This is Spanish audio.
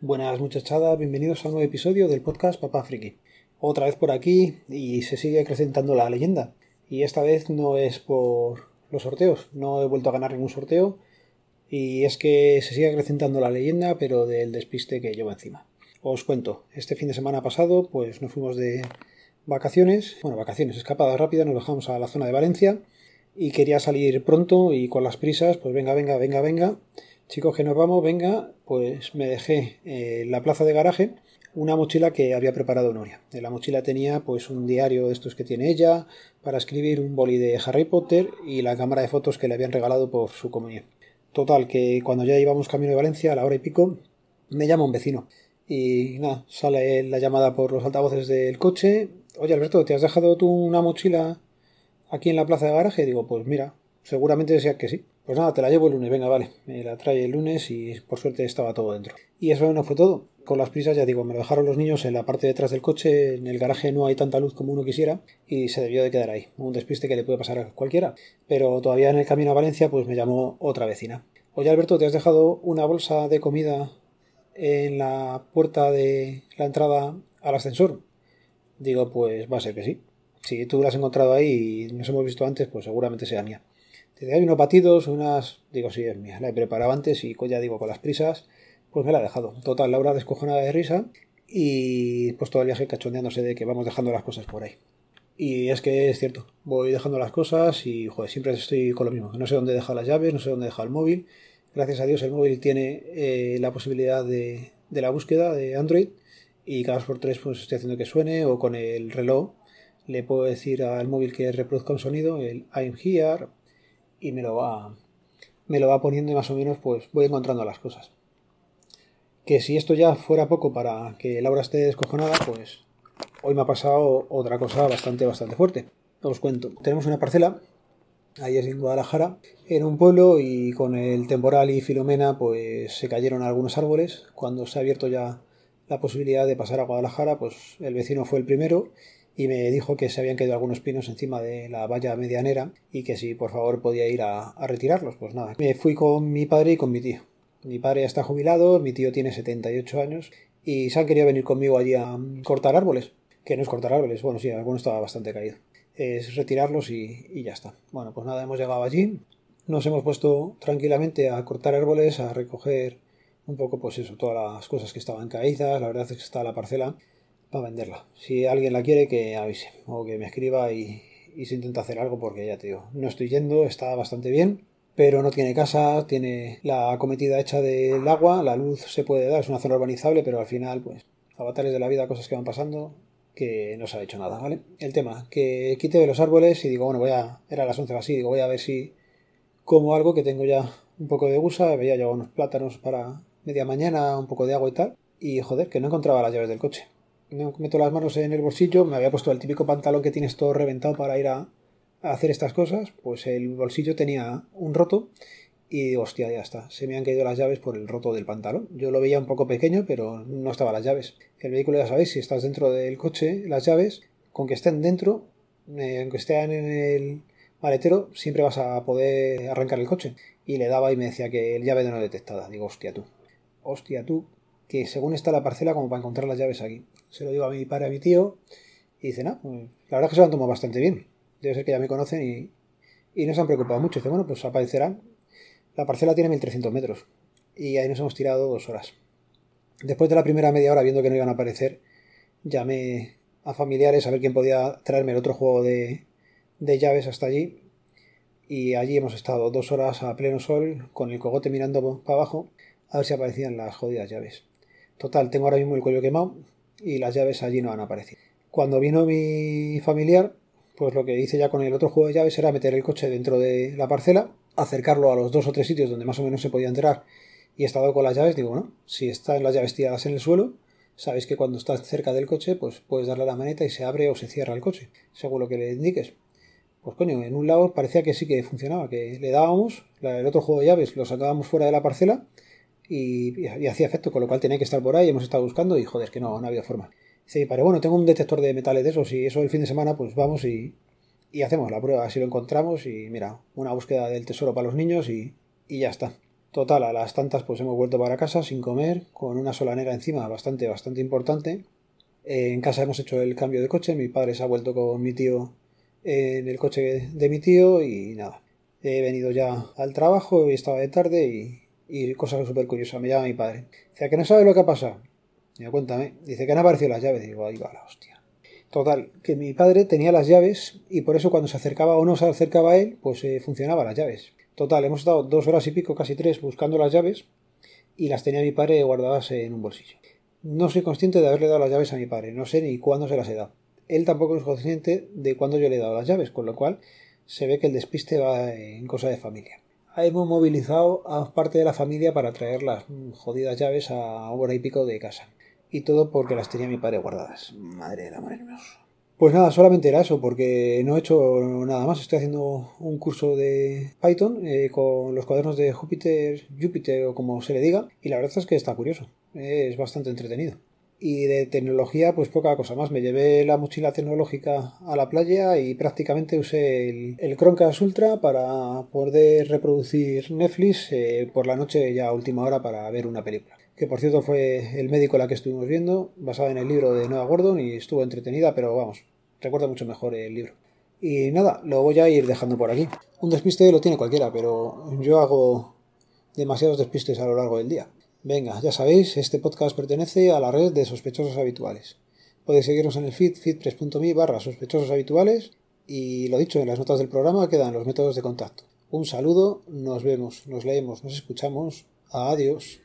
Buenas muchachadas, bienvenidos a un nuevo episodio del podcast Papá Friki. Otra vez por aquí y se sigue acrecentando la leyenda. Y esta vez no es por los sorteos, no he vuelto a ganar ningún sorteo y es que se sigue acrecentando la leyenda pero del despiste que llevo encima. Os cuento, este fin de semana pasado pues nos fuimos de vacaciones, bueno vacaciones, escapada rápida, nos bajamos a la zona de Valencia y quería salir pronto y con las prisas pues venga, venga, venga, venga chicos que nos vamos, venga, pues me dejé en la plaza de garaje una mochila que había preparado Noria. En la mochila tenía pues un diario de estos que tiene ella para escribir un boli de Harry Potter y la cámara de fotos que le habían regalado por su comunión. Total, que cuando ya íbamos camino de Valencia, a la hora y pico, me llama un vecino. Y nada, sale la llamada por los altavoces del coche. Oye Alberto, ¿te has dejado tú una mochila aquí en la plaza de garaje? digo, pues mira, seguramente decía que sí. Pues nada, te la llevo el lunes, venga, vale. Me la trae el lunes y por suerte estaba todo dentro. Y eso no fue todo. Con las prisas, ya digo, me lo dejaron los niños en la parte de atrás del coche, en el garaje no hay tanta luz como uno quisiera y se debió de quedar ahí. Un despiste que le puede pasar a cualquiera. Pero todavía en el camino a Valencia, pues me llamó otra vecina. Oye Alberto, ¿te has dejado una bolsa de comida en la puerta de la entrada al ascensor? Digo, pues va a ser que sí. Si tú la has encontrado ahí y nos hemos visto antes, pues seguramente sea mía. Te hay unos batidos, unas. Digo, sí, es mía. La he preparado antes y ya digo, con las prisas, pues me la he dejado. Total, Laura descojonada de risa y pues todo el cachondeándose de que vamos dejando las cosas por ahí. Y es que es cierto, voy dejando las cosas y joder, siempre estoy con lo mismo. No sé dónde dejar las llaves, no sé dónde dejar el móvil. Gracias a Dios el móvil tiene eh, la posibilidad de, de, la búsqueda de Android y cada dos por tres pues estoy haciendo que suene o con el reloj le puedo decir al móvil que reproduzca un sonido, el I'm here, y me lo va me lo va poniendo y más o menos pues voy encontrando las cosas. Que si esto ya fuera poco para que Laura esté descojonada, pues hoy me ha pasado otra cosa bastante bastante fuerte. Os cuento. Tenemos una parcela es en Guadalajara, en un pueblo y con el temporal y Filomena pues se cayeron algunos árboles. Cuando se ha abierto ya la posibilidad de pasar a Guadalajara, pues el vecino fue el primero y me dijo que se habían caído algunos pinos encima de la valla medianera y que si por favor podía ir a, retirarlos. Pues nada, me fui con mi padre y con mi tío. Mi padre está jubilado, mi tío tiene 78 años y se han querido venir conmigo allí a cortar árboles. Que no es cortar árboles, bueno, sí, alguno estaba bastante caído. Es retirarlos y, y ya está. Bueno, pues nada, hemos llegado allí. Nos hemos puesto tranquilamente a cortar árboles, a recoger un poco, pues eso, todas las cosas que estaban caídas. La verdad es que está la parcela para venderla. Si alguien la quiere, que avise o que me escriba y, se intenta hacer algo porque ya te no estoy yendo, está bastante bien, pero no tiene casa, tiene la cometida hecha del agua, la luz se puede dar, es una zona urbanizable, pero al final, pues, avatares de la vida, cosas que van pasando, que no se ha hecho nada, ¿vale? El tema, que quite de los árboles y digo, bueno, voy a, era las 11 o así, digo, voy a ver si como algo que tengo ya un poco de gusa, veía yo unos plátanos para media mañana, un poco de agua y tal, y joder, que no encontraba las llaves del coche me meto las manos en el bolsillo, me había puesto el típico pantalón que tienes todo reventado para ir a, hacer estas cosas, pues el bolsillo tenía un roto y hostia, ya está, se me han caído las llaves por el roto del pantalón. Yo lo veía un poco pequeño, pero no estaban las llaves. El vehículo, ya sabéis, si estás dentro del coche, las llaves, con que estén dentro, eh, aunque estén en el maletero, siempre vas a poder arrancar el coche. Y le daba y me decía que el llave no detectada. Digo, hostia tú, hostia tú, que según está la parcela como para encontrar las llaves aquí. Se lo digo a mi padre, a mi tío, y dice, no, pues, la verdad es que se lo han tomado bastante bien. Debe ser que ya me conocen y, y no se han preocupado mucho. Dice, bueno, pues aparecerán. La parcela tiene 1300 metros y ahí nos hemos tirado dos horas. Después de la primera media hora, viendo que no iban a aparecer, llamé a familiares a ver quién podía traerme el otro juego de, de llaves hasta allí. Y allí hemos estado dos horas a pleno sol, con el cogote mirando para abajo, a ver si aparecían las jodidas llaves. Total, tengo ahora mismo el cuello quemado y las llaves allí no han aparecido. Cuando vino mi familiar, pues lo que hice ya con el otro juego de llaves era meter el coche dentro de la parcela, acercarlo a los dos o tres sitios donde más o menos se podía entrar y he estado con las llaves, digo, bueno, si están las llaves tiradas en el suelo, sabéis que cuando estás cerca del coche, pues puedes darle a la maneta y se abre o se cierra el coche, según lo que le indiques. Pues coño, en un lado parecía que sí que funcionaba, que le dábamos, el otro juego de llaves lo sacábamos fuera de la parcela y, hacía efecto, con lo cual tenía que estar por ahí, hemos estado buscando y joder, que no, no había forma. Sí, pero bueno, tengo un detector de metales de esos y eso el fin de semana pues vamos y, y hacemos la prueba, si lo encontramos y mira, una búsqueda del tesoro para los niños y, y ya está. Total, a las tantas pues hemos vuelto para casa sin comer, con una solanera encima bastante, bastante importante. En casa hemos hecho el cambio de coche, mi padre se ha vuelto con mi tío en el coche de mi tío y nada. He venido ya al trabajo y estaba de tarde y, y cosa súper curiosa, me llama mi padre. Dice, que no sabe lo que ha pasado? Digo, cuéntame. Dice que han aparecido las llaves. Digo, ahí va la hostia. Total, que mi padre tenía las llaves y por eso cuando se acercaba o no se acercaba a él, pues eh, funcionaban las llaves. Total, hemos estado dos horas y pico, casi tres, buscando las llaves y las tenía mi padre guardadas en un bolsillo. No soy consciente de haberle dado las llaves a mi padre, no sé ni cuándo se las he dado. Él tampoco es consciente de cuándo yo le he dado las llaves, con lo cual se ve que el despiste va en cosa de familia hemos movilizado a parte de la familia para traer las jodidas llaves a hora y pico de casa. Y todo porque las tenía mi padre guardadas. Madre de la madre hermosa. Pues nada, solamente era eso, porque no he hecho nada más. Estoy haciendo un curso de Python eh, con los cuadernos de Júpiter, Júpiter o como se le diga, y la verdad es que está curioso. Es bastante entretenido. Y de tecnología, pues poca cosa más. Me llevé la mochila tecnológica a la playa y prácticamente usé el, el Chromecast Ultra para poder reproducir Netflix eh, por la noche ya a última hora para ver una película. Que por cierto fue el médico la que estuvimos viendo, basada en el libro de Noah Gordon y estuvo entretenida, pero vamos, recuerda mucho mejor el libro. Y nada, lo voy a ir dejando por aquí. Un despiste lo tiene cualquiera, pero yo hago demasiados despistes a lo largo del día. Venga, ya sabéis, este podcast pertenece a la red de sospechosos habituales. Podéis seguirnos en el feed feedpress.me barra sospechosos habituales y lo dicho, en las notas del programa quedan los métodos de contacto. Un saludo, nos vemos, nos leemos, nos escuchamos. Adiós.